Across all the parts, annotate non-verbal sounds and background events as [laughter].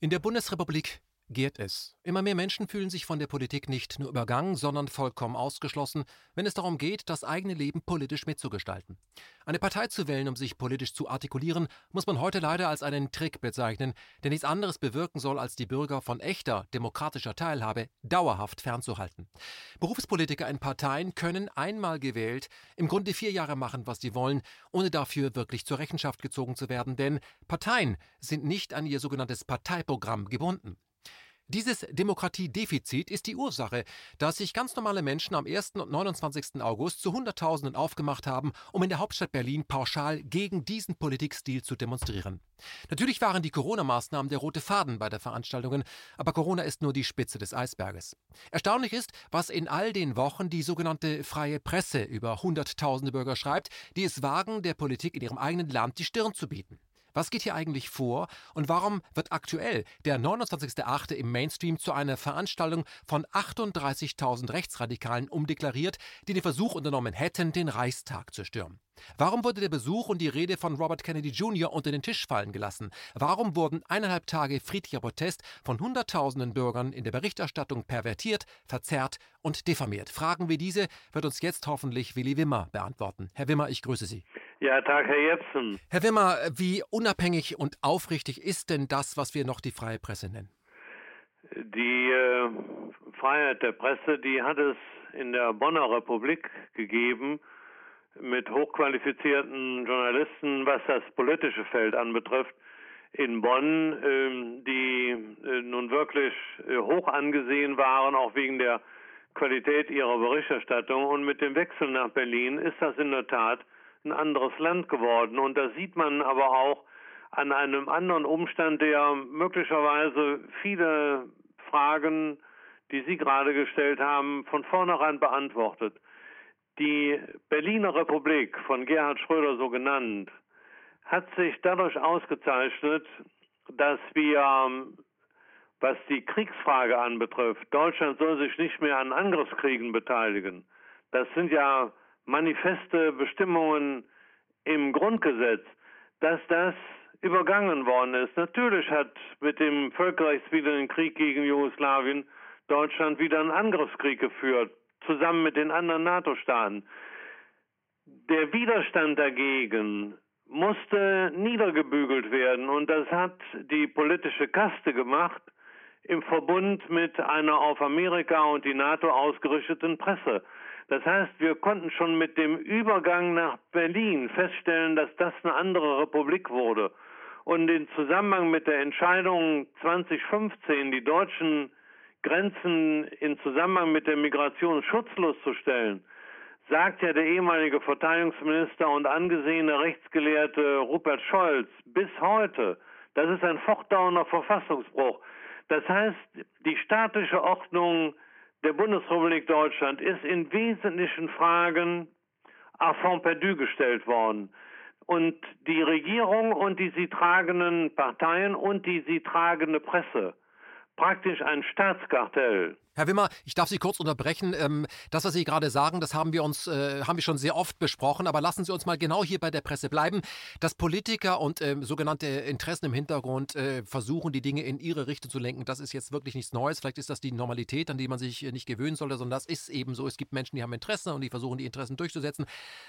In der Bundesrepublik gärt es. Immer mehr Menschen fühlen sich von der Politik nicht nur übergangen, sondern vollkommen ausgeschlossen, wenn es darum geht, das eigene Leben politisch mitzugestalten. Eine Partei zu wählen, um sich politisch zu artikulieren, muss man heute leider als einen Trick bezeichnen, der nichts anderes bewirken soll, als die Bürger von echter demokratischer Teilhabe dauerhaft fernzuhalten. Berufspolitiker in Parteien können einmal gewählt im Grunde vier Jahre machen, was sie wollen, ohne dafür wirklich zur Rechenschaft gezogen zu werden, denn Parteien sind nicht an ihr sogenanntes Parteiprogramm gebunden. Dieses Demokratiedefizit ist die Ursache, dass sich ganz normale Menschen am 1. und 29. August zu Hunderttausenden aufgemacht haben, um in der Hauptstadt Berlin pauschal gegen diesen Politikstil zu demonstrieren. Natürlich waren die Corona-Maßnahmen der rote Faden bei der Veranstaltungen, aber Corona ist nur die Spitze des Eisberges. Erstaunlich ist, was in all den Wochen die sogenannte freie Presse über Hunderttausende Bürger schreibt, die es wagen, der Politik in ihrem eigenen Land die Stirn zu bieten. Was geht hier eigentlich vor und warum wird aktuell der 29.8. im Mainstream zu einer Veranstaltung von 38.000 Rechtsradikalen umdeklariert, die den Versuch unternommen hätten, den Reichstag zu stürmen? Warum wurde der Besuch und die Rede von Robert Kennedy Jr. unter den Tisch fallen gelassen? Warum wurden eineinhalb Tage friedlicher Protest von Hunderttausenden Bürgern in der Berichterstattung pervertiert, verzerrt und diffamiert? Fragen wie diese wird uns jetzt hoffentlich Willi Wimmer beantworten. Herr Wimmer, ich grüße Sie. Ja, Tag, Herr Jepsen. Herr Wimmer, wie unabhängig und aufrichtig ist denn das, was wir noch die freie Presse nennen? Die äh, Freiheit der Presse, die hat es in der Bonner Republik gegeben mit hochqualifizierten Journalisten, was das politische Feld anbetrifft. In Bonn, äh, die äh, nun wirklich äh, hoch angesehen waren, auch wegen der Qualität ihrer Berichterstattung. Und mit dem Wechsel nach Berlin ist das in der Tat ein anderes Land geworden. Und da sieht man aber auch an einem anderen Umstand, der möglicherweise viele Fragen, die Sie gerade gestellt haben, von vornherein beantwortet. Die Berliner Republik, von Gerhard Schröder so genannt, hat sich dadurch ausgezeichnet, dass wir, was die Kriegsfrage anbetrifft, Deutschland soll sich nicht mehr an Angriffskriegen beteiligen. Das sind ja manifeste Bestimmungen im Grundgesetz, dass das übergangen worden ist. Natürlich hat mit dem völkerrechtswidrigen Krieg gegen Jugoslawien Deutschland wieder einen Angriffskrieg geführt, zusammen mit den anderen NATO-Staaten. Der Widerstand dagegen musste niedergebügelt werden und das hat die politische Kaste gemacht im Verbund mit einer auf Amerika und die NATO ausgerichteten Presse. Das heißt, wir konnten schon mit dem Übergang nach Berlin feststellen, dass das eine andere Republik wurde. Und in Zusammenhang mit der Entscheidung 2015, die deutschen Grenzen in Zusammenhang mit der Migration schutzlos zu stellen, sagt ja der ehemalige Verteidigungsminister und angesehene Rechtsgelehrte Rupert Scholz bis heute, das ist ein fortdauernder Verfassungsbruch. Das heißt, die staatliche Ordnung der Bundesrepublik Deutschland ist in wesentlichen Fragen fond perdu gestellt worden. Und die Regierung und die sie tragenden Parteien und die sie tragende Presse, praktisch ein Staatskartell, Herr Wimmer, ich darf Sie kurz unterbrechen. Ähm, das, was Sie gerade sagen, das haben wir uns, äh, haben wir schon sehr oft besprochen. Aber lassen Sie uns mal genau hier bei der Presse bleiben. Dass Politiker und äh, sogenannte Interessen im Hintergrund äh, versuchen, die Dinge in ihre Richtung zu lenken, das ist jetzt wirklich nichts Neues. Vielleicht ist das die Normalität, an die man sich nicht gewöhnen sollte, sondern das ist eben so. Es gibt Menschen, die haben Interessen und die versuchen, die Interessen durchzusetzen.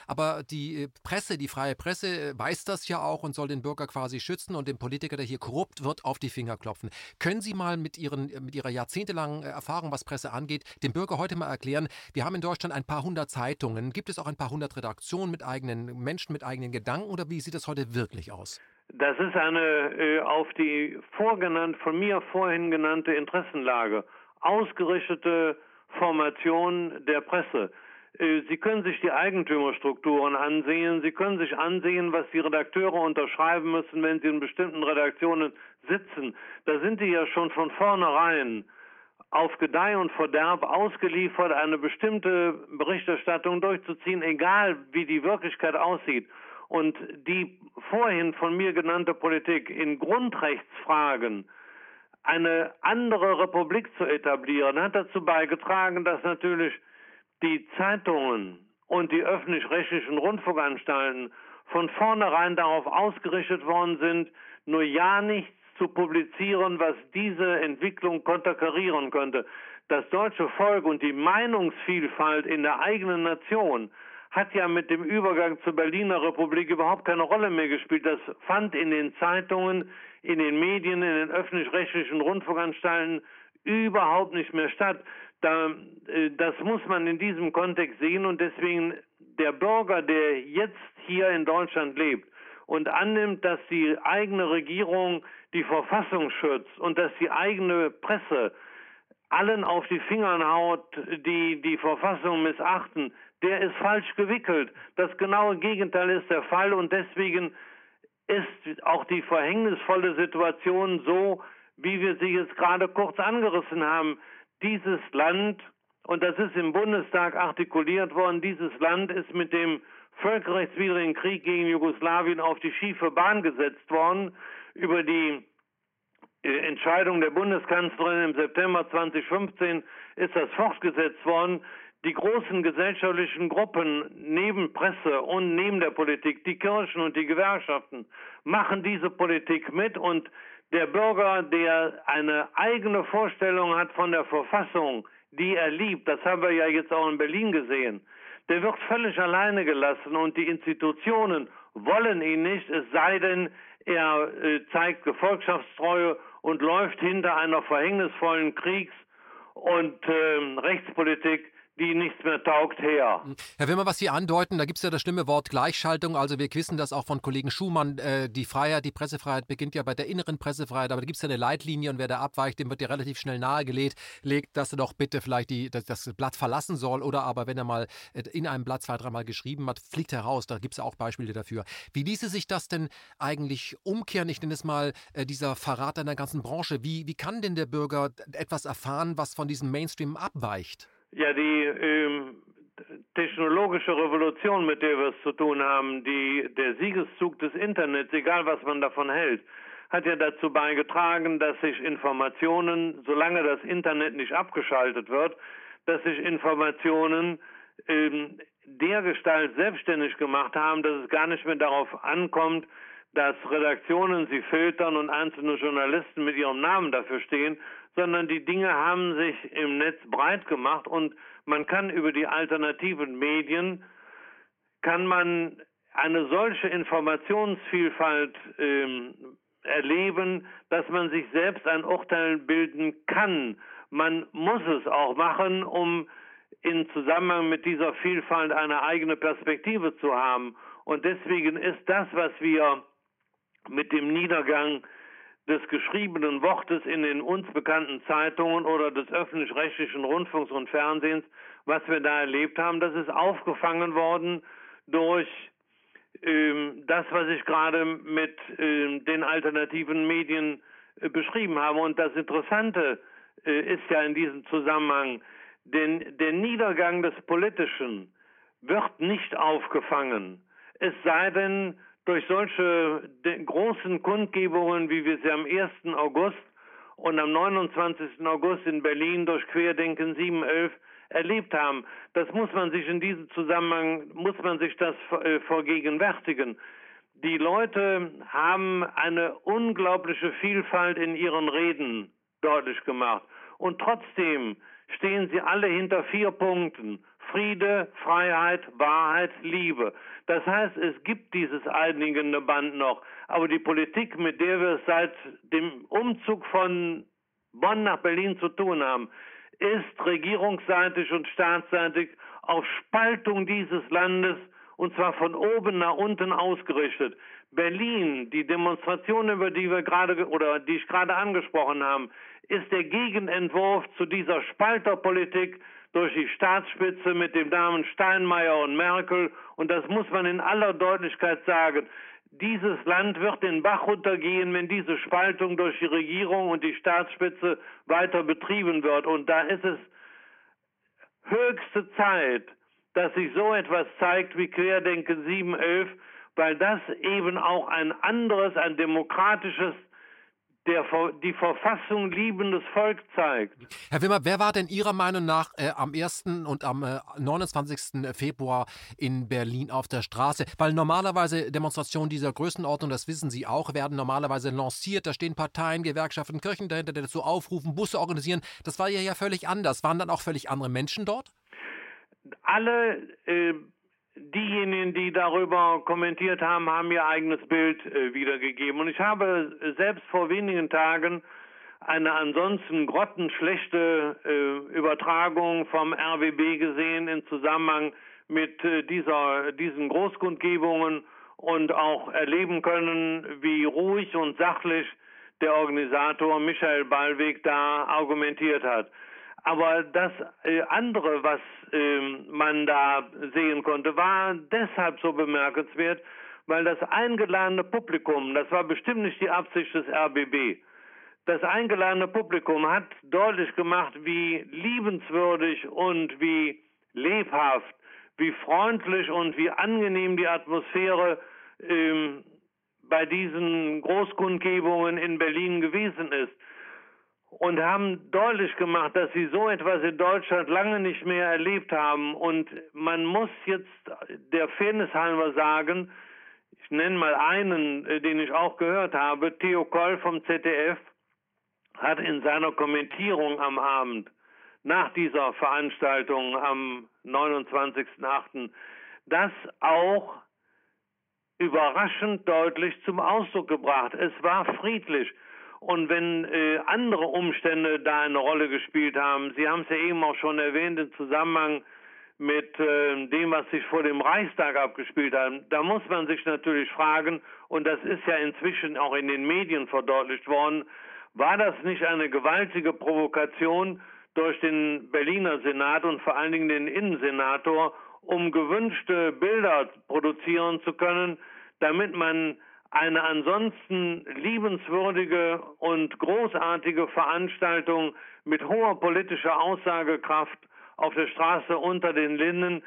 Aber die Presse, die freie Presse, weiß das ja auch und soll den Bürger quasi schützen und dem Politiker, der hier korrupt wird, auf die Finger klopfen. Können Sie mal mit, Ihren, mit Ihrer jahrzehntelangen Erfahrung, was Tagespresse angeht, dem Bürger heute mal erklären, wir haben in Deutschland ein paar hundert Zeitungen. Gibt es auch ein paar hundert Redaktionen mit eigenen Menschen, mit eigenen Gedanken oder wie sieht das heute wirklich aus? Das ist eine äh, auf die vorgenannt, von mir vorhin genannte Interessenlage ausgerichtete Formation der Presse. Äh, Sie können sich die Eigentümerstrukturen ansehen. Sie können sich ansehen, was die Redakteure unterschreiben müssen, wenn sie in bestimmten Redaktionen sitzen. Da sind die ja schon von vornherein auf Gedeih und Verderb ausgeliefert, eine bestimmte Berichterstattung durchzuziehen, egal wie die Wirklichkeit aussieht. Und die vorhin von mir genannte Politik in Grundrechtsfragen eine andere Republik zu etablieren, hat dazu beigetragen, dass natürlich die Zeitungen und die öffentlich-rechtlichen Rundfunkanstalten von vornherein darauf ausgerichtet worden sind, nur ja nichts zu publizieren, was diese Entwicklung konterkarieren könnte. Das deutsche Volk und die Meinungsvielfalt in der eigenen Nation hat ja mit dem Übergang zur Berliner Republik überhaupt keine Rolle mehr gespielt. Das fand in den Zeitungen, in den Medien, in den öffentlich-rechtlichen Rundfunkanstalten überhaupt nicht mehr statt. Da, äh, das muss man in diesem Kontext sehen und deswegen der Bürger, der jetzt hier in Deutschland lebt und annimmt, dass die eigene Regierung die Verfassung schützt und dass die eigene Presse allen auf die Finger haut, die die Verfassung missachten, der ist falsch gewickelt. Das genaue Gegenteil ist der Fall und deswegen ist auch die verhängnisvolle Situation so, wie wir sie jetzt gerade kurz angerissen haben. Dieses Land, und das ist im Bundestag artikuliert worden, dieses Land ist mit dem völkerrechtswidrigen Krieg gegen Jugoslawien auf die schiefe Bahn gesetzt worden. Über die äh, Entscheidung der Bundeskanzlerin im September 2015 ist das fortgesetzt worden. Die großen gesellschaftlichen Gruppen neben Presse und neben der Politik, die Kirchen und die Gewerkschaften, machen diese Politik mit und der Bürger, der eine eigene Vorstellung hat von der Verfassung, die er liebt, das haben wir ja jetzt auch in Berlin gesehen, der wird völlig alleine gelassen und die Institutionen wollen ihn nicht, es sei denn, er äh, zeigt Gefolgschaftstreue und läuft hinter einer verhängnisvollen Kriegs- und äh, Rechtspolitik, die nichts mehr taugt, her. Herr Wimmer, was Sie andeuten, da gibt es ja das schlimme Wort Gleichschaltung. Also wir wissen das auch von Kollegen Schumann. Äh, die Freiheit, die Pressefreiheit beginnt ja bei der inneren Pressefreiheit, aber da gibt es ja eine Leitlinie und wer da abweicht, dem wird ja relativ schnell nahegelegt, legt, dass er doch bitte vielleicht die, das, das, Blatt verlassen soll oder aber wenn er mal äh, in einem Blatt zwei, dreimal geschrieben hat, fliegt er raus. Da gibt es auch Beispiele dafür. Wie ließe sich das denn eigentlich umkehren? Ich nenne es mal äh, dieser Verrat einer ganzen Branche. Wie, wie kann denn der Bürger etwas erfahren, was von diesem Mainstream abweicht? Ja, die ähm, technologische Revolution, mit der wir es zu tun haben, die, der Siegeszug des Internets, egal was man davon hält, hat ja dazu beigetragen, dass sich Informationen, solange das Internet nicht abgeschaltet wird, dass sich Informationen ähm, dergestalt selbstständig gemacht haben, dass es gar nicht mehr darauf ankommt, dass Redaktionen sie filtern und einzelne Journalisten mit ihrem Namen dafür stehen, sondern die Dinge haben sich im Netz breit gemacht und man kann über die alternativen Medien, kann man eine solche Informationsvielfalt ähm, erleben, dass man sich selbst ein Urteil bilden kann. Man muss es auch machen, um in Zusammenhang mit dieser Vielfalt eine eigene Perspektive zu haben. Und deswegen ist das, was wir mit dem Niedergang des geschriebenen Wortes in den uns bekannten Zeitungen oder des öffentlich-rechtlichen Rundfunks und Fernsehens, was wir da erlebt haben, das ist aufgefangen worden durch ähm, das, was ich gerade mit ähm, den alternativen Medien äh, beschrieben habe. Und das Interessante äh, ist ja in diesem Zusammenhang, denn der Niedergang des Politischen wird nicht aufgefangen, es sei denn, durch solche großen Kundgebungen, wie wir sie am 1. August und am 29. August in Berlin durch Querdenken 711 erlebt haben. Das muss man sich in diesem Zusammenhang, muss man sich das äh, vergegenwärtigen. Die Leute haben eine unglaubliche Vielfalt in ihren Reden deutlich gemacht. Und trotzdem stehen sie alle hinter vier Punkten. Friede, Freiheit, Wahrheit, Liebe. Das heißt, es gibt dieses einigende Band noch. Aber die Politik, mit der wir es seit dem Umzug von Bonn nach Berlin zu tun haben, ist regierungsseitig und staatsseitig auf Spaltung dieses Landes und zwar von oben nach unten ausgerichtet. Berlin, die Demonstration, über die wir gerade oder die ich gerade angesprochen habe, ist der Gegenentwurf zu dieser Spalterpolitik durch die Staatsspitze mit den Damen Steinmeier und Merkel. Und das muss man in aller Deutlichkeit sagen. Dieses Land wird den Bach runtergehen, wenn diese Spaltung durch die Regierung und die Staatsspitze weiter betrieben wird. Und da ist es höchste Zeit, dass sich so etwas zeigt wie Querdenken 711, weil das eben auch ein anderes, ein demokratisches der die Verfassung liebendes Volk zeigt. Herr Wimmer, wer war denn Ihrer Meinung nach äh, am 1. und am äh, 29. Februar in Berlin auf der Straße? Weil normalerweise Demonstrationen dieser Größenordnung, das wissen Sie auch, werden normalerweise lanciert. Da stehen Parteien, Gewerkschaften, Kirchen dahinter, die dazu aufrufen, Busse organisieren. Das war ja, ja völlig anders. Waren dann auch völlig andere Menschen dort? Alle äh, diejenigen, die darüber kommentiert haben, haben ihr eigenes Bild äh, wiedergegeben. Und ich habe selbst vor wenigen Tagen eine ansonsten grottenschlechte äh, Übertragung vom RWB gesehen in Zusammenhang mit äh, dieser, diesen Großkundgebungen und auch erleben können, wie ruhig und sachlich der Organisator Michael Ballweg da argumentiert hat. Aber das andere, was man da sehen konnte, war deshalb so bemerkenswert, weil das eingeladene Publikum, das war bestimmt nicht die Absicht des RBB, das eingeladene Publikum hat deutlich gemacht, wie liebenswürdig und wie lebhaft, wie freundlich und wie angenehm die Atmosphäre ähm, bei diesen Großkundgebungen in Berlin gewesen ist und haben deutlich gemacht, dass sie so etwas in Deutschland lange nicht mehr erlebt haben. Und man muss jetzt der Fairness halber sagen, ich nenne mal einen, äh, den ich auch gehört habe, Theo Koll vom ZDF hat in seiner Kommentierung am Abend nach dieser Veranstaltung am 29.08. das auch überraschend deutlich zum Ausdruck gebracht. Es war friedlich. Und wenn äh, andere Umstände da eine Rolle gespielt haben, Sie haben es ja eben auch schon erwähnt im Zusammenhang mit äh, dem, was sich vor dem Reichstag abgespielt hat, da muss man sich natürlich fragen, und das ist ja inzwischen auch in den Medien verdeutlicht worden, war das nicht eine gewaltige Provokation durch den Berliner Senat und vor allen Dingen den Innensenator, um gewünschte Bilder produzieren zu können, damit man eine ansonsten liebenswürdige und großartige Veranstaltung mit hoher politischer Aussagekraft auf der Straße unter den Linden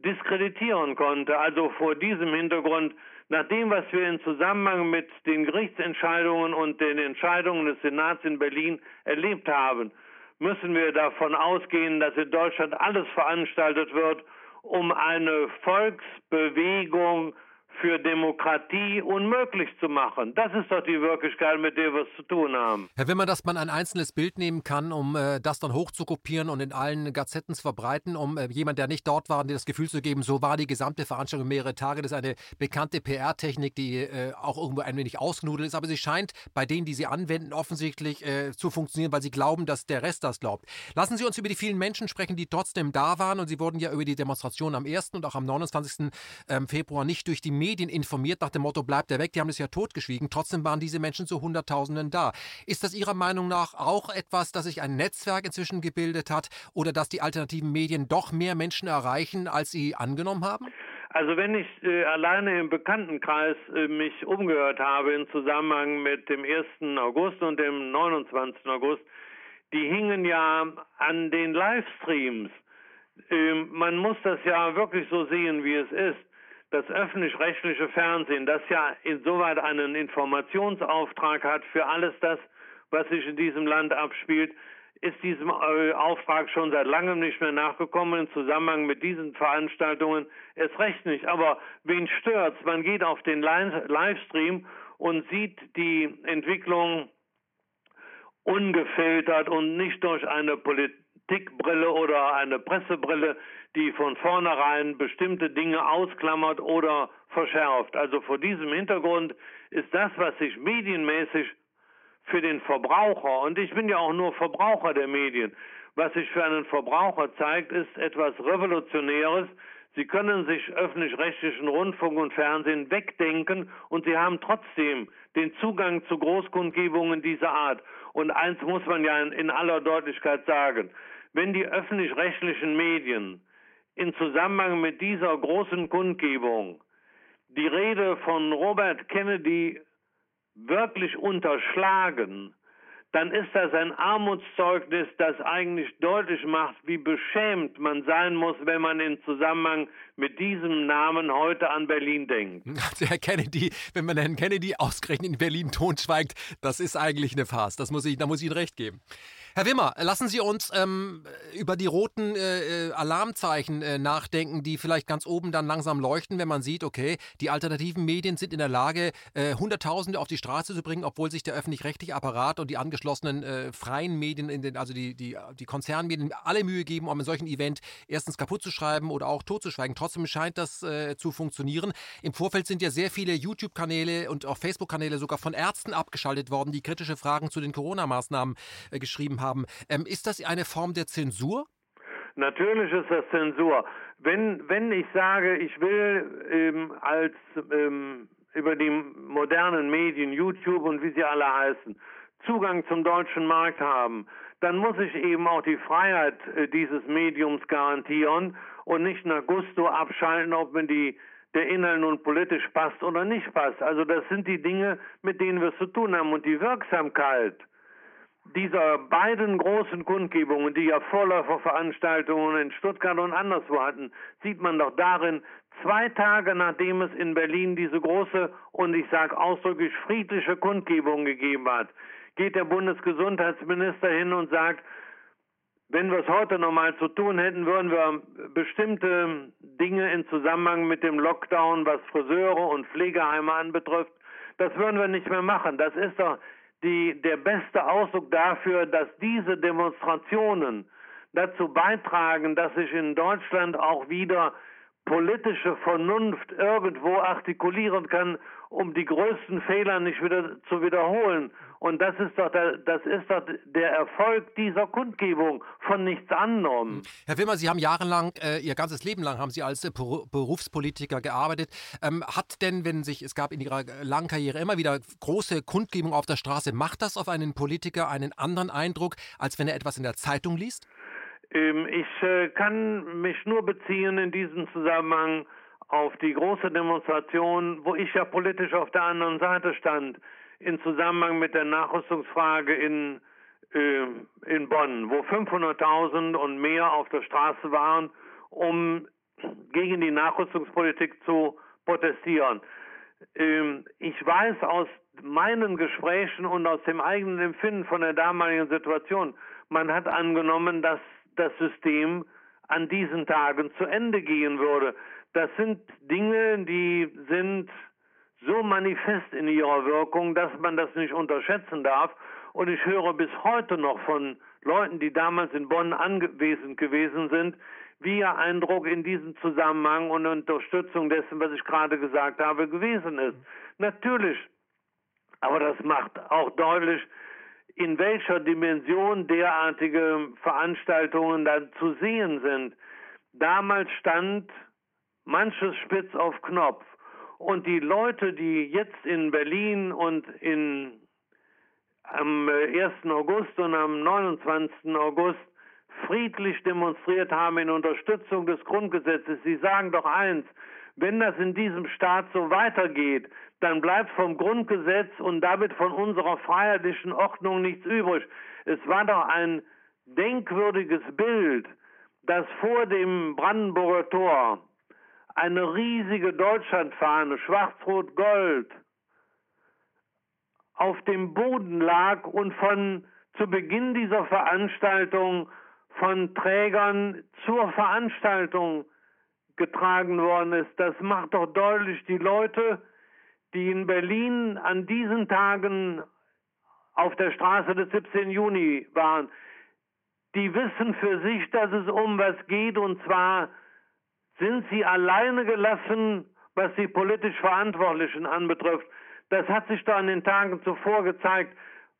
diskreditieren konnte. Also vor diesem Hintergrund, nach dem, was wir in Zusammenhang mit den Gerichtsentscheidungen und den Entscheidungen des Senats in Berlin erlebt haben, müssen wir davon ausgehen, dass in Deutschland alles veranstaltet wird, um eine Volksbewegung für Demokratie unmöglich zu machen. Das ist doch die Wirklichkeit, mit der wir es zu tun haben. Herr Wimmer, dass man ein einzelnes Bild nehmen kann, um äh, das dann hochzukopieren und in allen Gazetten zu verbreiten, um äh, jemand, der nicht dort war, dir das Gefühl zu geben, so war die gesamte Veranstaltung mehrere Tage. Das ist eine bekannte PR-Technik, die äh, auch irgendwo ein wenig ausgenudelt ist, aber sie scheint bei denen, die sie anwenden, offensichtlich äh, zu funktionieren, weil sie glauben, dass der Rest das glaubt. Lassen Sie uns über die vielen Menschen sprechen, die trotzdem da waren und Sie wurden ja über die Demonstration am 1. und auch am 29. Ähm, Februar nicht durch die Medien Medien informiert nach dem Motto, bleibt er weg, die haben es ja totgeschwiegen. Trotzdem waren diese Menschen zu Hunderttausenden da. Ist das Ihrer Meinung nach auch etwas, dass sich ein Netzwerk inzwischen gebildet hat oder dass die alternativen Medien doch mehr Menschen erreichen, als sie angenommen haben? Also wenn ich äh, alleine im Bekanntenkreis äh, mich umgehört habe im Zusammenhang mit dem 1. August und dem 29. August, die hingen ja an den Livestreams. Ähm, man muss das ja wirklich so sehen, wie es ist das öffentlich-rechtliche Fernsehen, das ja insoweit einen Informationsauftrag hat für alles das, was sich in diesem Land abspielt, ist diesem äh, Auftrag schon seit langem nicht mehr nachgekommen im Zusammenhang mit diesen Veranstaltungen. Es recht nicht. Aber wen stört's? Man geht auf den Livestream und sieht die Entwicklung ungefiltert und nicht durch eine Politikbrille oder eine Pressebrille die von vornherein bestimmte Dinge ausklammert oder verschärft. Also vor diesem Hintergrund ist das, was sich medienmäßig für den Verbraucher, und ich bin ja auch nur Verbraucher der Medien, was sich für einen Verbraucher zeigt, ist etwas Revolutionäres. Sie können sich öffentlich-rechtlichen Rundfunk und Fernsehen wegdenken und Sie haben trotzdem den Zugang zu Großkundgebungen dieser Art. Und eins muss man ja in aller Deutlichkeit sagen, wenn die öffentlich-rechtlichen Medien in Zusammenhang mit dieser großen Kundgebung die Rede von Robert Kennedy wirklich unterschlagen, dann ist das ein Armutszeugnis, das eigentlich deutlich macht, wie beschämt man sein muss, wenn man in Zusammenhang mit diesem Namen heute an Berlin denkt. [laughs] Also Herr Kennedy, wenn man Herrn Kennedy ausgerechnet in Berlin totschweigt, das ist eigentlich eine Farce. Das muss ich, da muss ich Ihnen recht geben. Herr Wimmer, lassen Sie uns ähm, über die roten äh, äh, Alarmzeichen äh, nachdenken, die vielleicht ganz oben dann langsam leuchten, wenn man sieht, okay, die alternativen Medien sind in der Lage, äh, Hunderttausende auf die Straße zu bringen, obwohl sich der öffentlich-rechtliche Apparat und die angeschlossenen äh, freien Medien, in den, also die, die, die Konzernmedien, alle Mühe geben, um einen solchen Event erstens kaputt zu schreiben oder auch totzuschweigen. Trotzdem scheint das äh, zu funktionieren. Im Vorfeld sind ja sehr viele YouTube-Kanäle und auch Facebook-Kanäle sogar von Ärzten abgeschaltet worden, die kritische Fragen zu den Corona-Maßnahmen geschrieben haben haben. Ähm, ist das eine Form der Zensur? Natürlich ist das Zensur. Wenn, wenn ich sage, ich will ähm, als ähm, über die modernen Medien, YouTube und wie sie alle heißen, Zugang zum deutschen Markt haben, dann muss ich eben auch die Freiheit äh, dieses Mediums garantieren und nicht nach Gusto abschalten, ob mir die der Inhalt nun politisch passt oder nicht passt. Also das sind die Dinge, mit denen wir es zu tun haben. Und die Wirksamkeit dieser beiden großen Kundgebungen, die ja Vorläuferveranstaltungen in Stuttgart und anderswo hatten, sieht man doch darin, zwei Tage nachdem es in Berlin diese große und ich sage ausdrücklich friedliche Kundgebung gegeben hat, geht der Bundesgesundheitsminister hin und sagt, wenn wir es heute nochmal zu tun hätten, würden wir bestimmte Dinge in Zusammenhang mit dem Lockdown, was Friseure und Pflegeheime anbetrifft, das würden wir nicht mehr machen. Das ist doch die, der beste Ausdruck dafür, dass diese Demonstrationen dazu beitragen, dass sich in Deutschland auch wieder politische Vernunft irgendwo artikulieren kann, um die größten Fehler nicht wieder zu wiederholen. Und das ist doch der, das ist doch der Erfolg dieser Kundgebung von nichts anderem. Herr Wimmer, Sie haben jahrelang, äh, Ihr ganzes Leben lang haben Sie als äh, Berufspolitiker gearbeitet. Ähm, hat denn, wenn sich, es gab in Ihrer langen Karriere immer wieder große Kundgebungen auf der Straße, macht das auf einen Politiker einen anderen Eindruck, als wenn er etwas in der Zeitung liest? Ähm, ich äh, kann mich nur beziehen in diesem Zusammenhang auf die große Demonstration, wo ich ja politisch auf der anderen Seite stand, in Zusammenhang mit der Nachrüstungsfrage in, äh, in Bonn, wo 500.000 und mehr auf der Straße waren, um gegen die Nachrüstungspolitik zu protestieren. Ähm, ich weiß aus meinen Gesprächen und aus dem eigenen Empfinden von der damaligen Situation, man hat angenommen, dass das System an diesen Tagen zu Ende gehen würde. Das sind Dinge, die sind so manifest in ihrer Wirkung, dass man das nicht unterschätzen darf. Und ich höre bis heute noch von Leuten, die damals in Bonn anwesend gewesen sind, wie ihr Eindruck in diesem Zusammenhang und Unterstützung dessen, was ich gerade gesagt habe, gewesen ist. Natürlich, aber das macht auch deutlich, in welcher Dimension derartige Veranstaltungen dann zu sehen sind. Damals stand manches spitz auf Knopf. Und die Leute, die jetzt in Berlin und in, am 1. Äh, August und am 29. August friedlich demonstriert haben in Unterstützung des Grundgesetzes, sie sagen doch eins, wenn das in diesem Staat so weitergeht, dann bleibt vom Grundgesetz und damit von unserer freiheitlichen Ordnung nichts übrig. Es war doch ein denkwürdiges Bild, dass vor dem Brandenburger Tor eine riesige Deutschlandfahne, schwarz-rot-gold, auf dem Boden lag und von zu Beginn dieser Veranstaltung von Trägern zur Veranstaltung getragen worden ist. Das macht doch deutlich, die Leute, die in Berlin an diesen Tagen auf der Straße des 17. Juni waren, die wissen für sich, dass es um was geht, und zwar sind sie alleine gelassen, was die politisch Verantwortlichen anbetrifft. Das hat sich da in den Tagen zuvor gezeigt.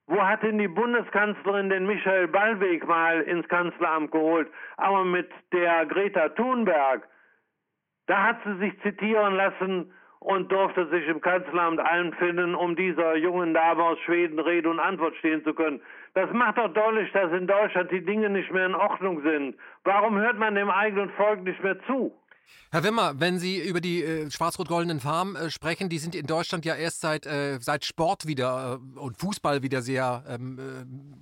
Wo hat denn die Bundeskanzlerin den Michael Ballweg mal ins Kanzleramt geholt? Aber mit der Greta Thunberg, da hat sie sich zitieren lassen und durfte sich im Kanzleramt einfinden, um dieser jungen Dame aus Schweden Rede und Antwort stehen zu können. Das macht doch deutlich, dass in Deutschland die Dinge nicht mehr in Ordnung sind. Warum hört man dem eigenen Volk nicht mehr zu? Herr Wimmer, wenn Sie über die äh, schwarz-rot-goldenen Farben äh, sprechen, die sind in Deutschland ja erst seit, äh, seit Sport wieder äh, und Fußball wieder sehr ähm,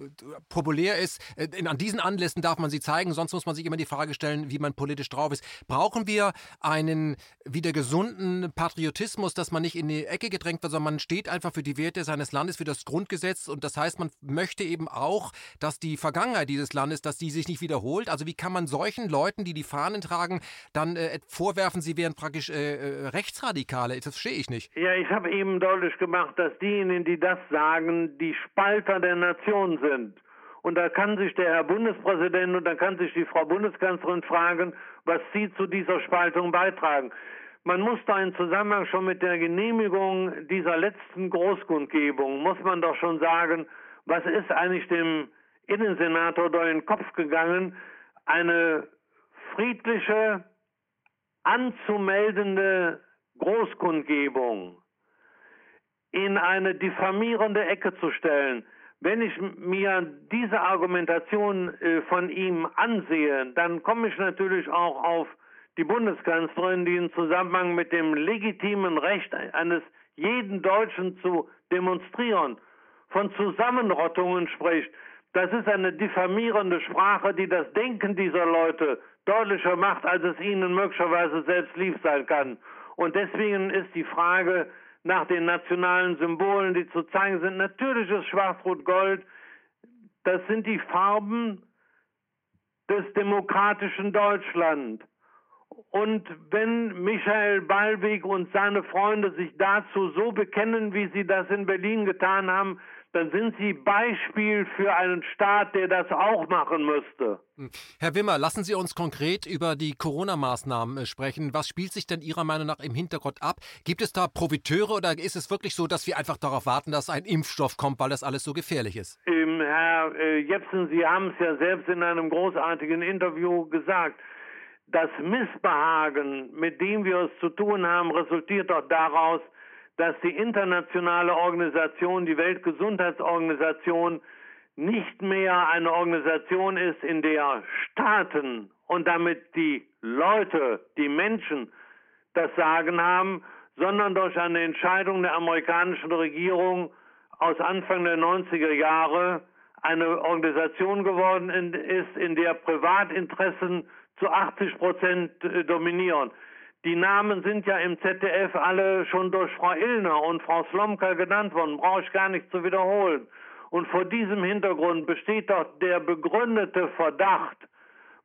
äh, populär ist. Äh, in, an diesen Anlässen darf man sie zeigen, sonst muss man sich immer die Frage stellen, wie man politisch drauf ist. Brauchen wir einen wieder gesunden Patriotismus, dass man nicht in die Ecke gedrängt wird, sondern man steht einfach für die Werte seines Landes, für das Grundgesetz und das heißt, man möchte eben auch, dass die Vergangenheit dieses Landes, dass die sich nicht wiederholt. Also wie kann man solchen Leuten, die die Fahnen tragen, dann äh, vorwerfen, sie wären praktisch äh, äh, Rechtsradikale. Das verstehe ich nicht. Ja, ich habe eben deutlich gemacht, dass diejenigen, die das sagen, die Spalter der Nation sind. Und da kann sich der Herr Bundespräsident und da kann sich die Frau Bundeskanzlerin fragen, was sie zu dieser Spaltung beitragen. Man muss da im Zusammenhang schon mit der Genehmigung dieser letzten Großkundgebung, muss man doch schon sagen, was ist eigentlich dem Innensenator durch den Kopf gegangen, eine friedliche, anzumeldende Großkundgebung in eine diffamierende Ecke zu stellen. Wenn ich mir diese Argumentation äh, von ihm ansehe, dann komme ich natürlich auch auf die Bundeskanzlerin, die im Zusammenhang mit dem legitimen Recht eines jeden Deutschen zu demonstrieren, von Zusammenrottungen spricht. Das ist eine diffamierende Sprache, die das Denken dieser Leute deutlicher macht, als es ihnen möglicherweise selbst lieb sein kann. Und deswegen ist die Frage nach den nationalen Symbolen, die zu zeigen sind, natürlich ist Schwarz-Rot-Gold, das sind die Farben des demokratischen Deutschland. Und wenn Michael Ballweg und seine Freunde sich dazu so bekennen, wie sie das in Berlin getan haben, dann sind Sie Beispiel für einen Staat, der das auch machen müsste. Hm. Herr Wimmer, lassen Sie uns konkret über die Corona-Maßnahmen äh, sprechen. Was spielt sich denn Ihrer Meinung nach im Hintergrund ab? Gibt es da Profiteure oder ist es wirklich so, dass wir einfach darauf warten, dass ein Impfstoff kommt, weil das alles so gefährlich ist? Ähm, Herr äh, Jepsen, Sie haben es ja selbst in einem großartigen Interview gesagt. Das Missbehagen, mit dem wir es zu tun haben, resultiert doch daraus, dass die internationale Organisation, die Weltgesundheitsorganisation, nicht mehr eine Organisation ist, in der Staaten und damit die Leute, die Menschen das Sagen haben, sondern durch eine Entscheidung der amerikanischen Regierung aus Anfang der 90er Jahre eine Organisation geworden ist, in der Privatinteressen zu 80 Prozent dominieren. Die Namen sind ja im ZDF alle schon durch Frau Illner und Frau Slomka genannt worden, brauche ich gar nicht zu wiederholen. Und vor diesem Hintergrund besteht doch der begründete Verdacht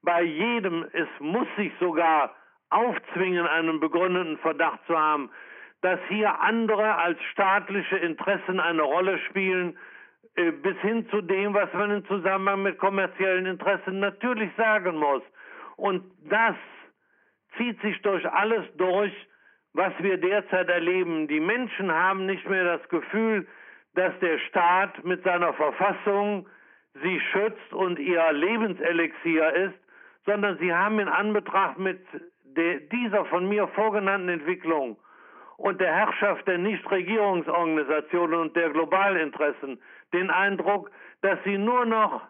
bei jedem, es muss sich sogar aufzwingen, einen begründeten Verdacht zu haben, dass hier andere als staatliche Interessen eine Rolle spielen, äh, bis hin zu dem, was man im Zusammenhang mit kommerziellen Interessen natürlich sagen muss. Und das zieht sich durch alles durch, was wir derzeit erleben. Die Menschen haben nicht mehr das Gefühl, dass der Staat mit seiner Verfassung sie schützt und ihr Lebenselixier ist, sondern sie haben in Anbetracht mit dieser von mir vorgenannten Entwicklung und der Herrschaft der Nichtregierungsorganisationen und der Globalinteressen den Eindruck, dass sie nur noch,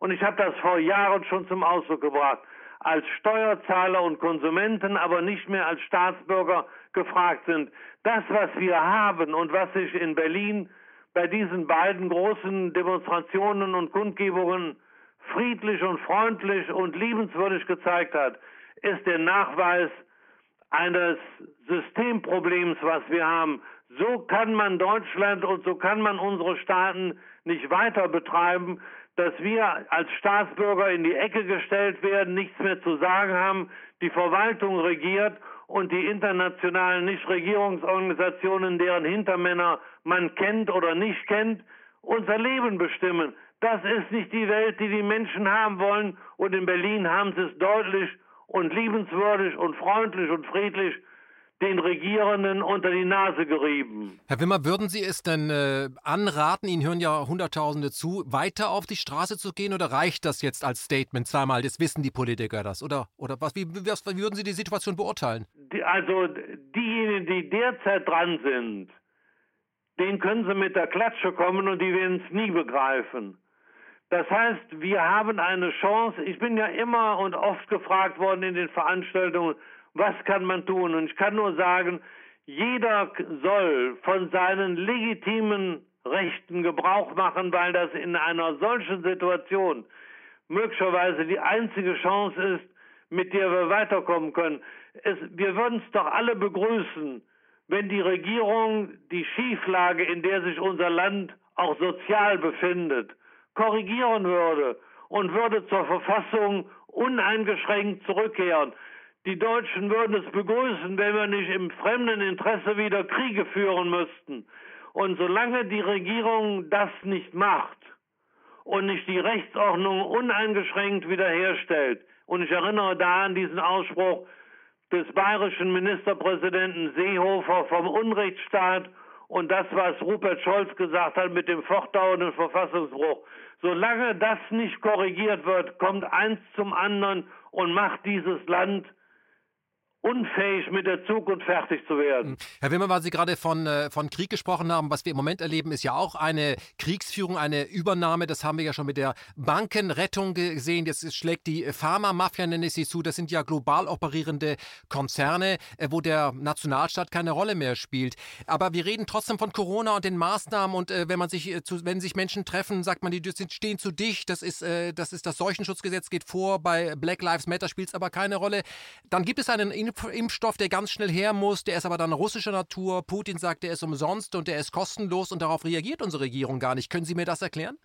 und ich habe das vor Jahren schon zum Ausdruck gebracht, als Steuerzahler und Konsumenten, aber nicht mehr als Staatsbürger gefragt sind. Das, was wir haben und was sich in Berlin bei diesen beiden großen Demonstrationen und Kundgebungen friedlich und freundlich und liebenswürdig gezeigt hat, ist der Nachweis eines Systemproblems, was wir haben. So kann man Deutschland und so kann man unsere Staaten nicht weiter betreiben, dass wir als Staatsbürger in die Ecke gestellt werden, nichts mehr zu sagen haben, die Verwaltung regiert und die internationalen Nichtregierungsorganisationen, deren Hintermänner man kennt oder nicht kennt, unser Leben bestimmen. Das ist nicht die Welt, die die Menschen haben wollen. Und in Berlin haben sie es deutlich und liebenswürdig und freundlich und friedlich den Regierenden unter die Nase gerieben. Herr Wimmer, würden Sie es denn äh, anraten, Ihnen hören ja Hunderttausende zu, weiter auf die Straße zu gehen oder reicht das jetzt als Statement zweimal? Das wissen die Politiker das. Oder, oder was, wie, wie, wie würden Sie die Situation beurteilen? Die, also diejenigen, die derzeit dran sind, denen können Sie mit der Klatsche kommen und die werden es nie begreifen. Das heißt, wir haben eine Chance. Ich bin ja immer und oft gefragt worden in den Veranstaltungen, Was kann man tun? Und ich kann nur sagen, jeder soll von seinen legitimen Rechten Gebrauch machen, weil das in einer solchen Situation möglicherweise die einzige Chance ist, mit der wir weiterkommen können. Es, wir würden es doch alle begrüßen, wenn die Regierung die Schieflage, in der sich unser Land auch sozial befindet, korrigieren würde und würde zur Verfassung uneingeschränkt zurückkehren. Die Deutschen würden es begrüßen, wenn wir nicht im fremden Interesse wieder Kriege führen müssten. Und solange die Regierung das nicht macht und nicht die Rechtsordnung uneingeschränkt wiederherstellt, und ich erinnere da an diesen Ausspruch des bayerischen Ministerpräsidenten Seehofer vom Unrechtsstaat und das, was Rupert Scholz gesagt hat mit dem fortdauernden Verfassungsbruch. Solange das nicht korrigiert wird, kommt eins zum anderen und macht dieses Land unfähig, mit der Zukunft fertig zu werden. Hm. Herr Wimmer, weil Sie gerade von, äh, von Krieg gesprochen haben, was wir im Moment erleben, ist ja auch eine Kriegsführung, eine Übernahme. Das haben wir ja schon mit der Bankenrettung gesehen. Jetzt schlägt die Pharma-Mafia, nenne ich sie zu. Das sind ja global operierende Konzerne, äh, wo der Nationalstaat keine Rolle mehr spielt. Aber wir reden trotzdem von Corona und den Maßnahmen. Und äh, wenn man sich, zu, wenn sich Menschen treffen, sagt man, die stehen zu dicht. Das ist, das ist das Seuchenschutzgesetz geht vor. Bei Black Lives Matter spielt es aber keine Rolle. Dann gibt es einen Impfstoff, der ganz schnell her muss, der ist aber dann russischer Natur. Putin sagt, der ist umsonst und der ist kostenlos und darauf reagiert unsere Regierung gar nicht. Können Sie mir das erklären?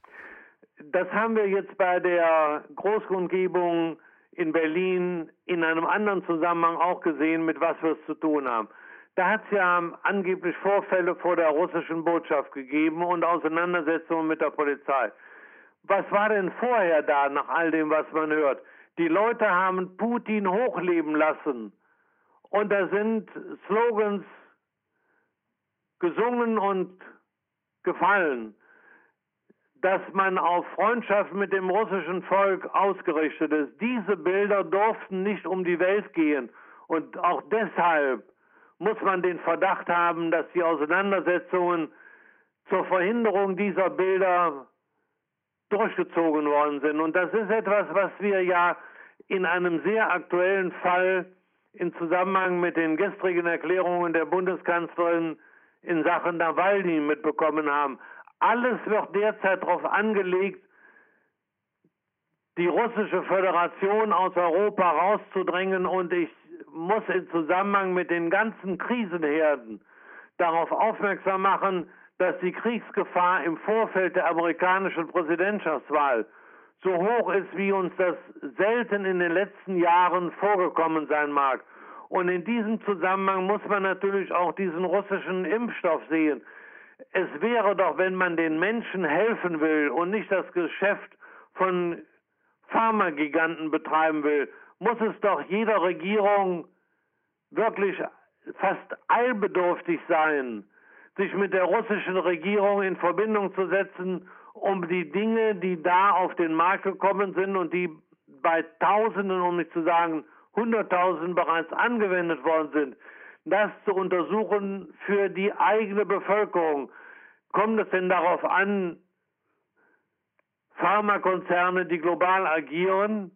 Das haben wir jetzt bei der Großkundgebung in Berlin in einem anderen Zusammenhang auch gesehen, mit was wir es zu tun haben. Da hat es ja angeblich Vorfälle vor der russischen Botschaft gegeben und Auseinandersetzungen mit der Polizei. Was war denn vorher da nach all dem, was man hört? Die Leute haben Putin hochleben lassen. Und da sind Slogans gesungen und gefallen, dass man auf Freundschaft mit dem russischen Volk ausgerichtet ist. Diese Bilder durften nicht um die Welt gehen. Und auch deshalb muss man den Verdacht haben, dass die Auseinandersetzungen zur Verhinderung dieser Bilder durchgezogen worden sind. Und das ist etwas, was wir ja in einem sehr aktuellen Fall in Zusammenhang mit den gestrigen Erklärungen der Bundeskanzlerin in Sachen Nawalny mitbekommen haben. Alles wird derzeit darauf angelegt, die russische Föderation aus Europa rauszudrängen und ich muss in Zusammenhang mit den ganzen Krisenherden darauf aufmerksam machen, dass die Kriegsgefahr im Vorfeld der amerikanischen Präsidentschaftswahl so hoch ist, wie uns das selten in den letzten Jahren vorgekommen sein mag. Und in diesem Zusammenhang muss man natürlich auch diesen russischen Impfstoff sehen. Es wäre doch, wenn man den Menschen helfen will und nicht das Geschäft von Pharmagiganten betreiben will, muss es doch jeder Regierung wirklich fast eilbedürftig sein, sich mit der russischen Regierung in Verbindung zu setzen um die Dinge, die da auf den Markt gekommen sind und die bei Tausenden, um nicht zu sagen Hunderttausenden bereits angewendet worden sind, das zu untersuchen für die eigene Bevölkerung. Kommt es denn darauf an, Pharmakonzerne, die global agieren,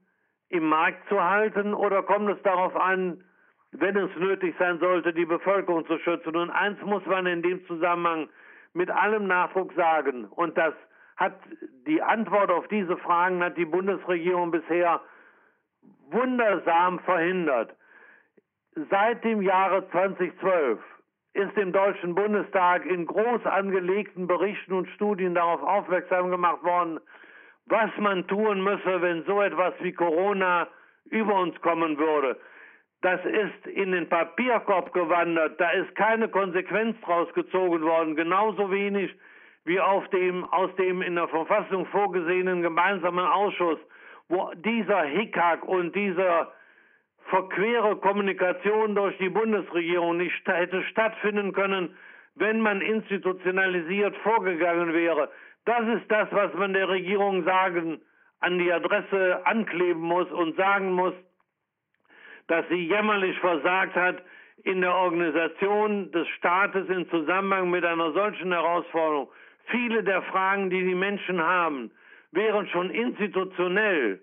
im Markt zu halten oder kommt es darauf an, wenn es nötig sein sollte, die Bevölkerung zu schützen? Und eins muss man in dem Zusammenhang mit allem Nachdruck sagen, und das hat die Antwort auf diese Fragen hat die Bundesregierung bisher wundersam verhindert. Seit dem Jahre 2012 ist im Deutschen Bundestag in groß angelegten Berichten und Studien darauf aufmerksam gemacht worden, was man tun müsse, wenn so etwas wie Corona über uns kommen würde. Das ist in den Papierkorb gewandert, da ist keine Konsequenz draus gezogen worden, genauso wenig wie auf dem, aus dem in der Verfassung vorgesehenen gemeinsamen Ausschuss, wo dieser Hickhack und dieser verquere Kommunikation durch die Bundesregierung nicht hätte stattfinden können, wenn man institutionalisiert vorgegangen wäre. Das ist das, was man der Regierung sagen, an die Adresse ankleben muss und sagen muss, dass sie jämmerlich versagt hat in der Organisation des Staates in Zusammenhang mit einer solchen Herausforderung. Viele der Fragen, die die Menschen haben, wären schon institutionell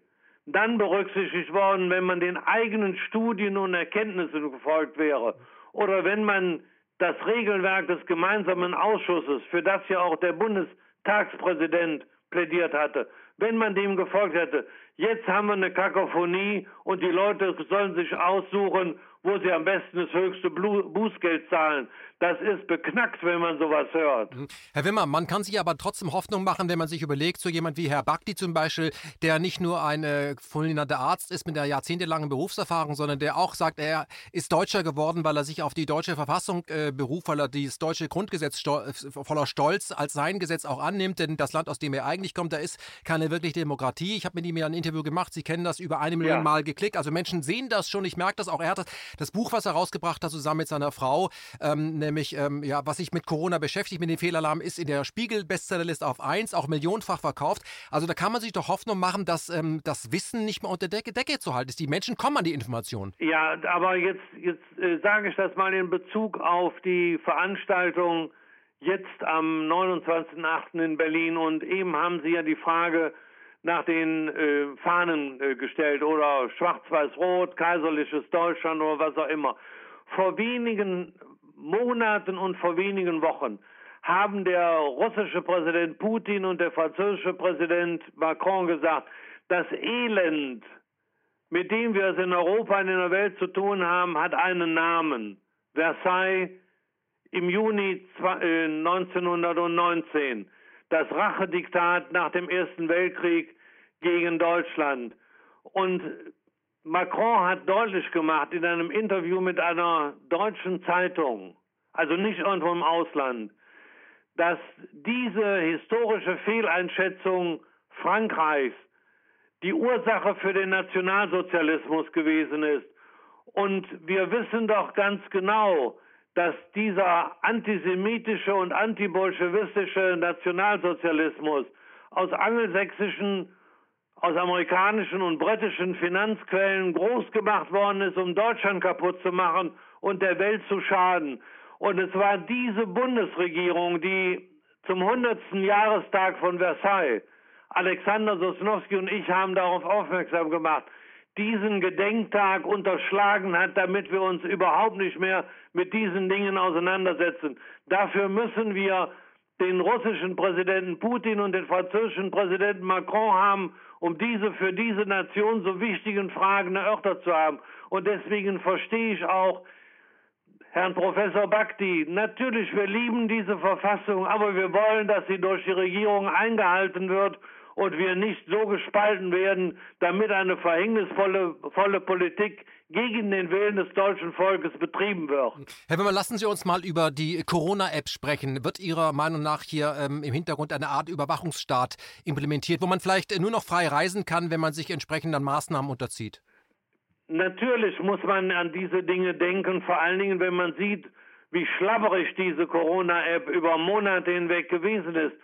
dann berücksichtigt worden, wenn man den eigenen Studien und Erkenntnissen gefolgt wäre. Oder wenn man das Regelwerk des gemeinsamen Ausschusses, für das ja auch der Bundestagspräsident plädiert hatte, wenn man dem gefolgt hätte. Jetzt haben wir eine Kakophonie und die Leute sollen sich aussuchen, wo sie am besten das höchste Bußgeld zahlen. Das ist beknackt, wenn man sowas hört. Mhm. Herr Wimmer, man kann sich aber trotzdem Hoffnung machen, wenn man sich überlegt, so jemand wie Herr Bakti zum Beispiel, der nicht nur ein äh, fulminanter Arzt ist mit einer jahrzehntelangen Berufserfahrung, sondern der auch sagt, er ist Deutscher geworden, weil er sich auf die deutsche Verfassung äh, beruft, weil er das deutsche Grundgesetz sto äh, voller Stolz als sein Gesetz auch annimmt, denn das Land, aus dem er eigentlich kommt, da ist keine wirkliche Demokratie. Ich habe mit ihm ja ein Interview gemacht, Sie kennen das über eine Million ja. Mal geklickt. Also Menschen sehen das schon, ich merke das auch. Er hat das das Buch, was er rausgebracht hat, zusammen mit seiner Frau, ähm, nämlich, ähm, ja, was sich mit Corona beschäftigt, mit dem Fehlalarm, ist in der Spiegel-Bestsellerliste auf 1, auch millionenfach verkauft. Also da kann man sich doch Hoffnung machen, dass ähm, das Wissen nicht mehr unter Decke, Decke zu halten ist. Die Menschen kommen an die Informationen. Ja, aber jetzt, jetzt äh, sage ich das mal in Bezug auf die Veranstaltung jetzt am 29.08. in Berlin und eben haben Sie ja die Frage nach den äh, Fahnen äh, gestellt oder Schwarz-Weiß-Rot, kaiserliches Deutschland oder was auch immer. Vor wenigen Monaten und vor wenigen Wochen haben der russische Präsident Putin und der französische Präsident Macron gesagt, das Elend, mit dem wir es in Europa und in der Welt zu tun haben, hat einen Namen. Versailles im Juni 1919 das Rachediktat nach dem Ersten Weltkrieg gegen Deutschland. Und Macron hat deutlich gemacht in einem Interview mit einer deutschen Zeitung, also nicht irgendwo im Ausland, dass diese historische Fehleinschätzung Frankreichs die Ursache für den Nationalsozialismus gewesen ist. Und wir wissen doch ganz genau, dass dieser antisemitische und antibolschewistische Nationalsozialismus aus angelsächsischen, aus amerikanischen und britischen Finanzquellen groß gemacht worden ist, um Deutschland kaputt zu machen und der Welt zu schaden. Und es war diese Bundesregierung, die zum 100. Jahrestag von Versailles, Alexander Sosnowski und ich haben darauf aufmerksam gemacht, diesen Gedenktag unterschlagen hat, damit wir uns überhaupt nicht mehr mit diesen Dingen auseinandersetzen. Dafür müssen wir den russischen Präsidenten Putin und den französischen Präsidenten Macron haben, um diese für diese Nation so wichtigen Fragen erörtert zu haben. Und deswegen verstehe ich auch Herrn Professor Bhakti. Natürlich, wir lieben diese Verfassung, aber wir wollen, dass sie durch die Regierung eingehalten wird und wir nicht so gespalten werden, damit eine verhängnisvolle volle Politik gegen den Willen des deutschen Volkes betrieben wird. Herr Wimmer, lassen Sie uns mal über die Corona-App sprechen. Wird Ihrer Meinung nach hier ähm, im Hintergrund eine Art Überwachungsstaat implementiert, wo man vielleicht nur noch frei reisen kann, wenn man sich entsprechenden Maßnahmen unterzieht? Natürlich muss man an diese Dinge denken, vor allen Dingen, wenn man sieht, wie schlabberig diese Corona-App über Monate hinweg gewesen ist.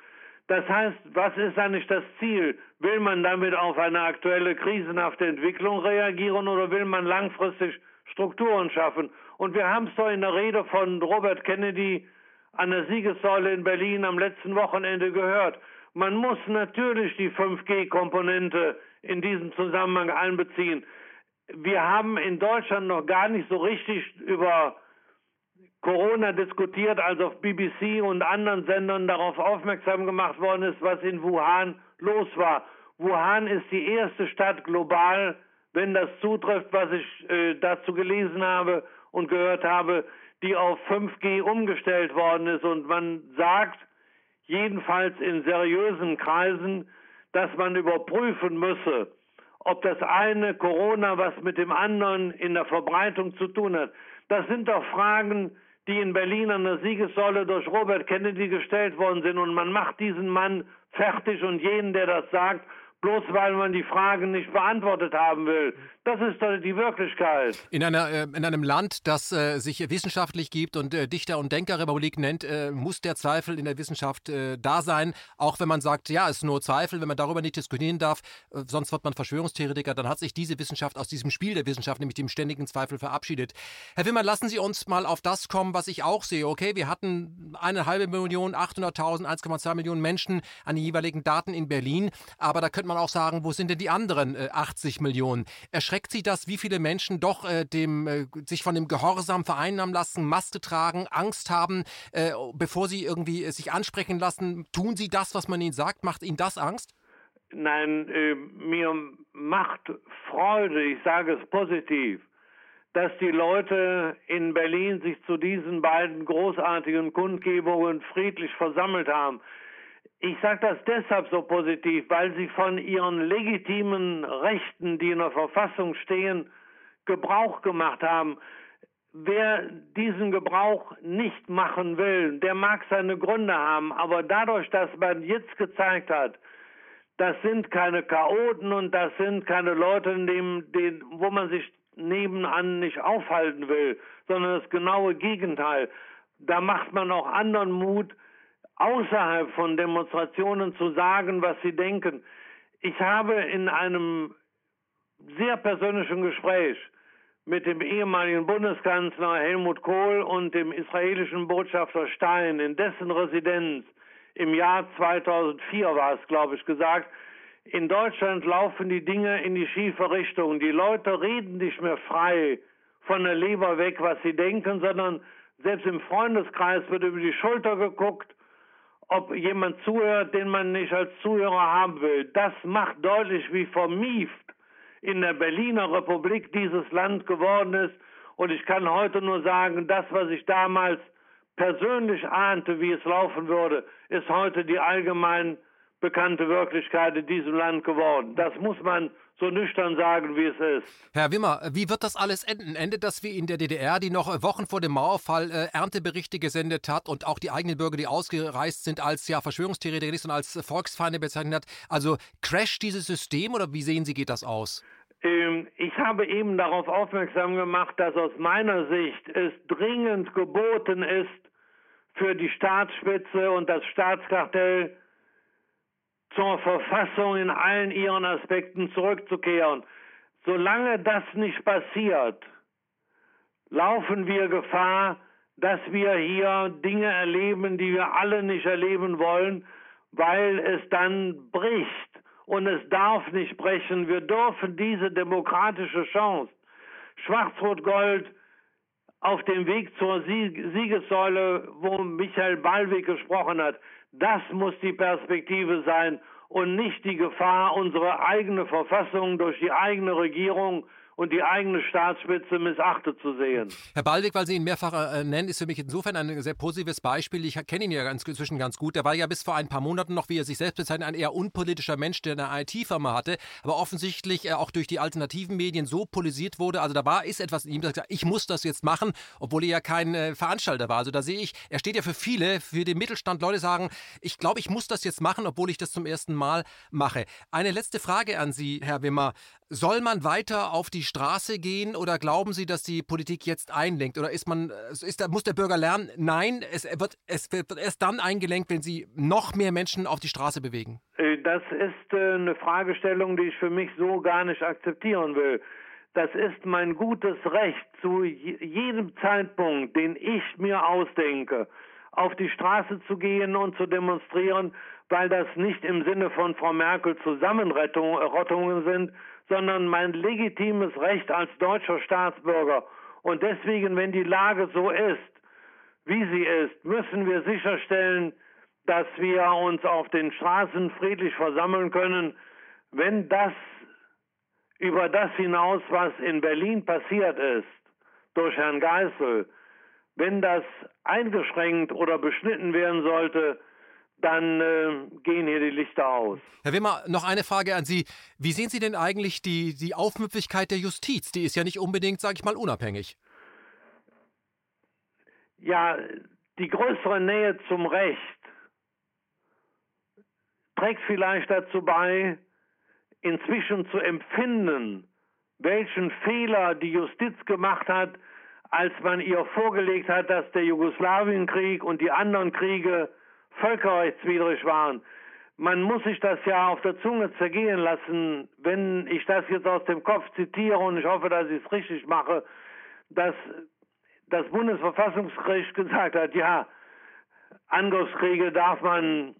Das heißt, was ist eigentlich das Ziel? Will man damit auf eine aktuelle krisenhafte Entwicklung reagieren oder will man langfristig Strukturen schaffen? Und wir haben es doch in der Rede von Robert Kennedy an der Siegessäule in Berlin am letzten Wochenende gehört. Man muss natürlich die 5G-Komponente in diesem Zusammenhang einbeziehen. Wir haben in Deutschland noch gar nicht so richtig über Corona diskutiert, als auf BBC und anderen Sendern darauf aufmerksam gemacht worden ist, was in Wuhan los war. Wuhan ist die erste Stadt global, wenn das zutrifft, was ich äh, dazu gelesen habe und gehört habe, die auf 5G umgestellt worden ist. Und man sagt, jedenfalls in seriösen Kreisen, dass man überprüfen müsse, ob das eine Corona was mit dem anderen in der Verbreitung zu tun hat. Das sind doch Fragen, die in Berlin an der Siegessäule durch Robert Kennedy gestellt worden sind. Und man macht diesen Mann fertig und jeden, der das sagt, bloß weil man die Fragen nicht beantwortet haben will. Das ist die Wirklichkeit. In, einer, äh, in einem Land, das äh, sich wissenschaftlich gibt und äh, Dichter- und Denkerrepublik nennt, muss der Zweifel in der Wissenschaft da sein. Auch wenn man sagt, ja, es ist nur Zweifel, wenn man darüber nicht diskutieren darf, sonst wird man Verschwörungstheoretiker, dann hat sich diese Wissenschaft aus diesem Spiel der Wissenschaft, nämlich dem ständigen Zweifel, verabschiedet. Herr Wimmer, lassen Sie uns mal auf das kommen, was ich auch sehe. Okay, wir hatten eine halbe Million, 800.000, 1,2 Millionen Menschen an den jeweiligen Daten in Berlin, aber da könnte man man auch sagen, wo sind denn die anderen äh, 80 Millionen? Erschreckt Sie das, wie viele Menschen doch äh, dem, äh, sich von dem Gehorsam vereinnahmen lassen, Maske tragen, Angst haben, äh, bevor sie irgendwie äh, sich ansprechen lassen? Tun Sie das, was man ihnen sagt? Macht Ihnen das Angst? Nein, äh, mir macht Freude, ich sage es positiv, dass die Leute in Berlin sich zu diesen beiden großartigen Kundgebungen friedlich versammelt haben. Ich sage das deshalb so positiv, weil sie von ihren legitimen Rechten, die in der Verfassung stehen, Gebrauch gemacht haben. Wer diesen Gebrauch nicht machen will, der mag seine Gründe haben, aber dadurch, dass man jetzt gezeigt hat, das sind keine Chaoten und das sind keine Leute, dem, den, wo man sich nebenan nicht aufhalten will, sondern das genaue Gegenteil. Da macht man auch anderen Mut, außerhalb von Demonstrationen zu sagen, was sie denken. Ich habe in einem sehr persönlichen Gespräch mit dem ehemaligen Bundeskanzler Helmut Kohl und dem israelischen Botschafter Stein in dessen Residenz im Jahr 2004 war es, glaube ich, gesagt, in Deutschland laufen die Dinge in die schiefe Richtung. Die Leute reden nicht mehr frei von der Leber weg, was sie denken, sondern selbst im Freundeskreis wird über die Schulter geguckt, ob jemand zuhört, den man nicht als Zuhörer haben will. Das macht deutlich, wie vermieft in der Berliner Republik dieses Land geworden ist. Und ich kann heute nur sagen, das, was ich damals persönlich ahnte, wie es laufen würde, ist heute die allgemein bekannte Wirklichkeit in diesem Land geworden. Das muss man so nüchtern sagen, wie es ist. Herr Wimmer, wie wird das alles enden? Endet das wie in der DDR, die noch Wochen vor dem Mauerfall äh, Ernteberichte gesendet hat und auch die eigenen Bürger, die ausgereist sind, als ja Verschwörungstheoretiker und als Volksfeinde bezeichnet hat? Also crasht dieses System oder wie sehen Sie, geht das aus? Ähm, ich habe eben darauf aufmerksam gemacht, dass aus meiner Sicht es dringend geboten ist, für die Staatsspitze und das Staatskartell zur Verfassung in allen ihren Aspekten zurückzukehren. Solange das nicht passiert, laufen wir Gefahr, dass wir hier Dinge erleben, die wir alle nicht erleben wollen, weil es dann bricht. Und es darf nicht brechen. Wir dürfen diese demokratische Chance, Schwarz-Rot-Gold auf dem Weg zur Siegessäule, wo Michael Ballweg gesprochen hat, das muss die Perspektive sein und nicht die Gefahr, unsere eigene Verfassung durch die eigene Regierung und die eigene Staatsspitze missachtet zu sehen. Herr Ballweg, weil Sie ihn mehrfach äh, nennen, ist für mich insofern ein sehr positives Beispiel. Ich kenne ihn ja ganz, inzwischen ganz gut. Er war ja bis vor ein paar Monaten noch, wie er sich selbst bezeichnet, ein eher unpolitischer Mensch, der eine IT-Firma hatte, aber offensichtlich äh, auch durch die alternativen Medien so politisiert wurde. Also da war, ist etwas in ihm, der sagt, ich muss das jetzt machen, obwohl er ja kein äh, Veranstalter war. Also da sehe ich, er steht ja für viele, für den Mittelstand. Leute sagen, ich glaube, ich muss das jetzt machen, obwohl ich das zum ersten Mal mache. Eine letzte Frage an Sie, Herr Wimmer. Soll man weiter auf die Straße gehen oder glauben Sie, dass die Politik jetzt einlenkt? Oder ist man, äh, ist, muss der Bürger lernen? Nein, es wird, es wird erst dann eingelenkt, wenn Sie noch mehr Menschen auf die Straße bewegen. Äh, das ist äh, eine Fragestellung, die ich für mich so gar nicht akzeptieren will. Das ist mein gutes Recht, zu jedem Zeitpunkt, den ich mir ausdenke, auf die Straße zu gehen und zu demonstrieren, weil das nicht im Sinne von Frau Merkel Zusammenrottungen sind, sondern mein legitimes Recht als deutscher Staatsbürger. Und deswegen, wenn die Lage so ist, wie sie ist, müssen wir sicherstellen, dass wir uns auf den Straßen friedlich versammeln können. Wenn das über das hinaus, was in Berlin passiert ist, durch Herrn Geisel, wenn das eingeschränkt oder beschnitten werden sollte, dann äh, gehen hier die Lichter aus. Herr Wimmer, noch eine Frage an Sie. Wie sehen Sie denn eigentlich die, die Aufmüpfigkeit der Justiz? Die ist ja nicht unbedingt, sage ich mal, unabhängig. Ja, die größere Nähe zum Recht trägt vielleicht dazu bei, inzwischen zu empfinden, welchen Fehler die Justiz gemacht hat, als man ihr vorgelegt hat, dass der Jugoslawienkrieg und die anderen Kriege völkerrechtswidrig waren. Man muss sich das ja auf der Zunge zergehen lassen, wenn ich das jetzt aus dem Kopf zitiere und ich hoffe, dass ich es richtig mache, dass das Bundesverfassungsgericht gesagt hat, ja, Angriffskriege darf man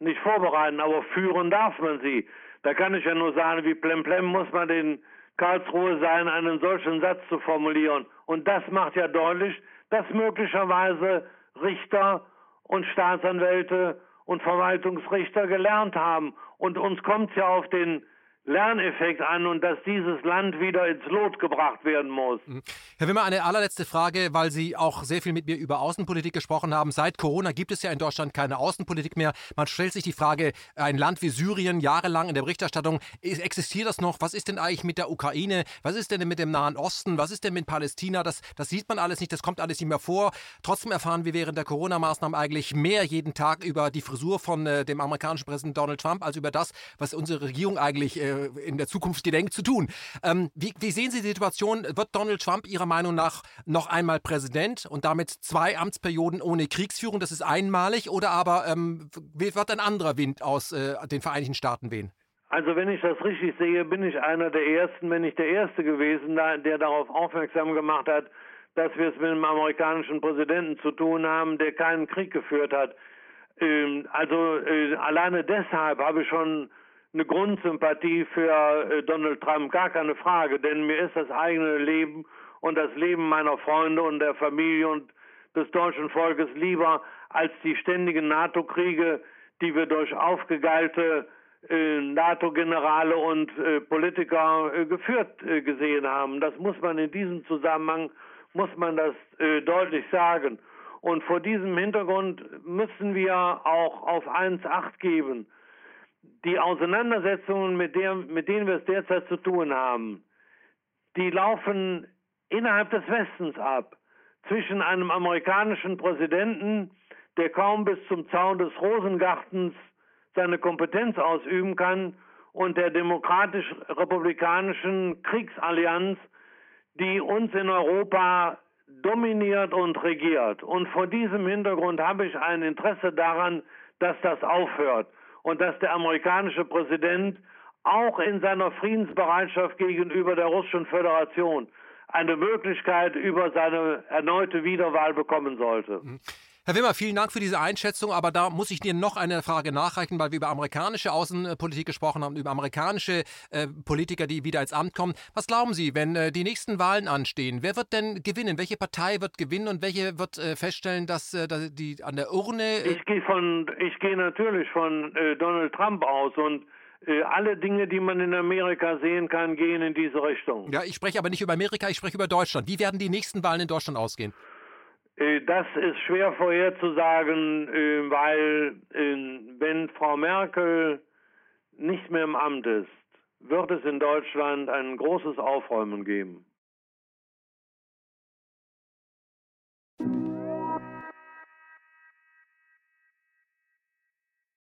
nicht vorbereiten, aber führen darf man sie. Da kann ich ja nur sagen, wie plemplem muss man den Karlsruhe sein, einen solchen Satz zu formulieren. Und das macht ja deutlich, dass möglicherweise Richter und Staatsanwälte und Verwaltungsrichter gelernt haben. Und uns kommt es ja auf den Lerneffekt an und dass dieses Land wieder ins Lot gebracht werden muss. Mhm. Herr Wimmer, eine allerletzte Frage, weil Sie auch sehr viel mit mir über Außenpolitik gesprochen haben. Seit Corona gibt es ja in Deutschland keine Außenpolitik mehr. Man stellt sich die Frage, ein Land wie Syrien, jahrelang in der Berichterstattung, existiert das noch? Was ist denn eigentlich mit der Ukraine? Was ist denn mit dem Nahen Osten? Was ist denn mit Palästina? Das, das sieht man alles nicht, das kommt alles nicht mehr vor. Trotzdem erfahren wir während der Corona-Maßnahmen eigentlich mehr jeden Tag über die Frisur von äh, dem amerikanischen Präsidenten Donald Trump als über das, was unsere Regierung eigentlich äh, in der Zukunft gedenkt zu tun. Ähm, wie, wie, sehen Sie die Situation? Wird Donald Trump Ihrer Meinung nach noch einmal Präsident und damit zwei Amtsperioden ohne Kriegsführung? Das ist einmalig oder aber ähm, wird ein anderer Wind aus äh, den Vereinigten Staaten wehen? Also wenn ich das richtig sehe, bin ich einer der Ersten, wenn nicht der Erste gewesen, der darauf aufmerksam gemacht hat, dass wir es mit einem amerikanischen Präsidenten zu tun haben, der keinen Krieg geführt hat. Ähm, also äh, alleine deshalb habe ich schon eine Grundsympathie für äh, Donald Trump, gar keine Frage, denn mir ist das eigene Leben und das Leben meiner Freunde und der Familie und des deutschen Volkes lieber als die ständigen NATO-Kriege, die wir durch aufgegeilte äh, NATO-Generale und äh, Politiker geführt gesehen haben. Das muss man in diesem Zusammenhang, muss man das deutlich sagen. Und vor diesem Hintergrund müssen wir auch auf eins Acht geben die Auseinandersetzungen, mit, der, mit denen wir es derzeit zu tun haben, die laufen innerhalb des Westens ab. Zwischen einem amerikanischen Präsidenten, der kaum bis zum Zaun des Rosengartens seine Kompetenz ausüben kann, und der demokratisch-republikanischen Kriegsallianz, die uns in Europa dominiert und regiert. Und vor diesem Hintergrund habe ich ein Interesse daran, dass das aufhört und dass der amerikanische Präsident auch in seiner Friedensbereitschaft gegenüber der Russischen Föderation eine Möglichkeit über seine erneute Wiederwahl bekommen sollte. Mhm. Herr Wimmer, vielen Dank für diese Einschätzung, aber da muss ich dir noch eine Frage nachreichen, weil wir über amerikanische Außenpolitik gesprochen haben, über amerikanische äh, Politiker, die wieder ins Amt kommen. Was glauben Sie, wenn äh, die nächsten Wahlen anstehen? Wer wird denn gewinnen? Welche Partei wird gewinnen und welche wird äh, feststellen, dass äh, die an der Urne. Äh, ich gehe von, ich gehe natürlich von äh, Donald Trump aus und alle Dinge, die man in Amerika sehen kann, gehen in diese Richtung. Ja, ich spreche aber nicht über Amerika, ich spreche über Deutschland. Wie werden die nächsten Wahlen in Deutschland ausgehen? Äh, das ist schwer vorherzusagen, äh, weil äh, wenn Frau Merkel nicht mehr im Amt ist, wird es in Deutschland ein großes Aufräumen geben.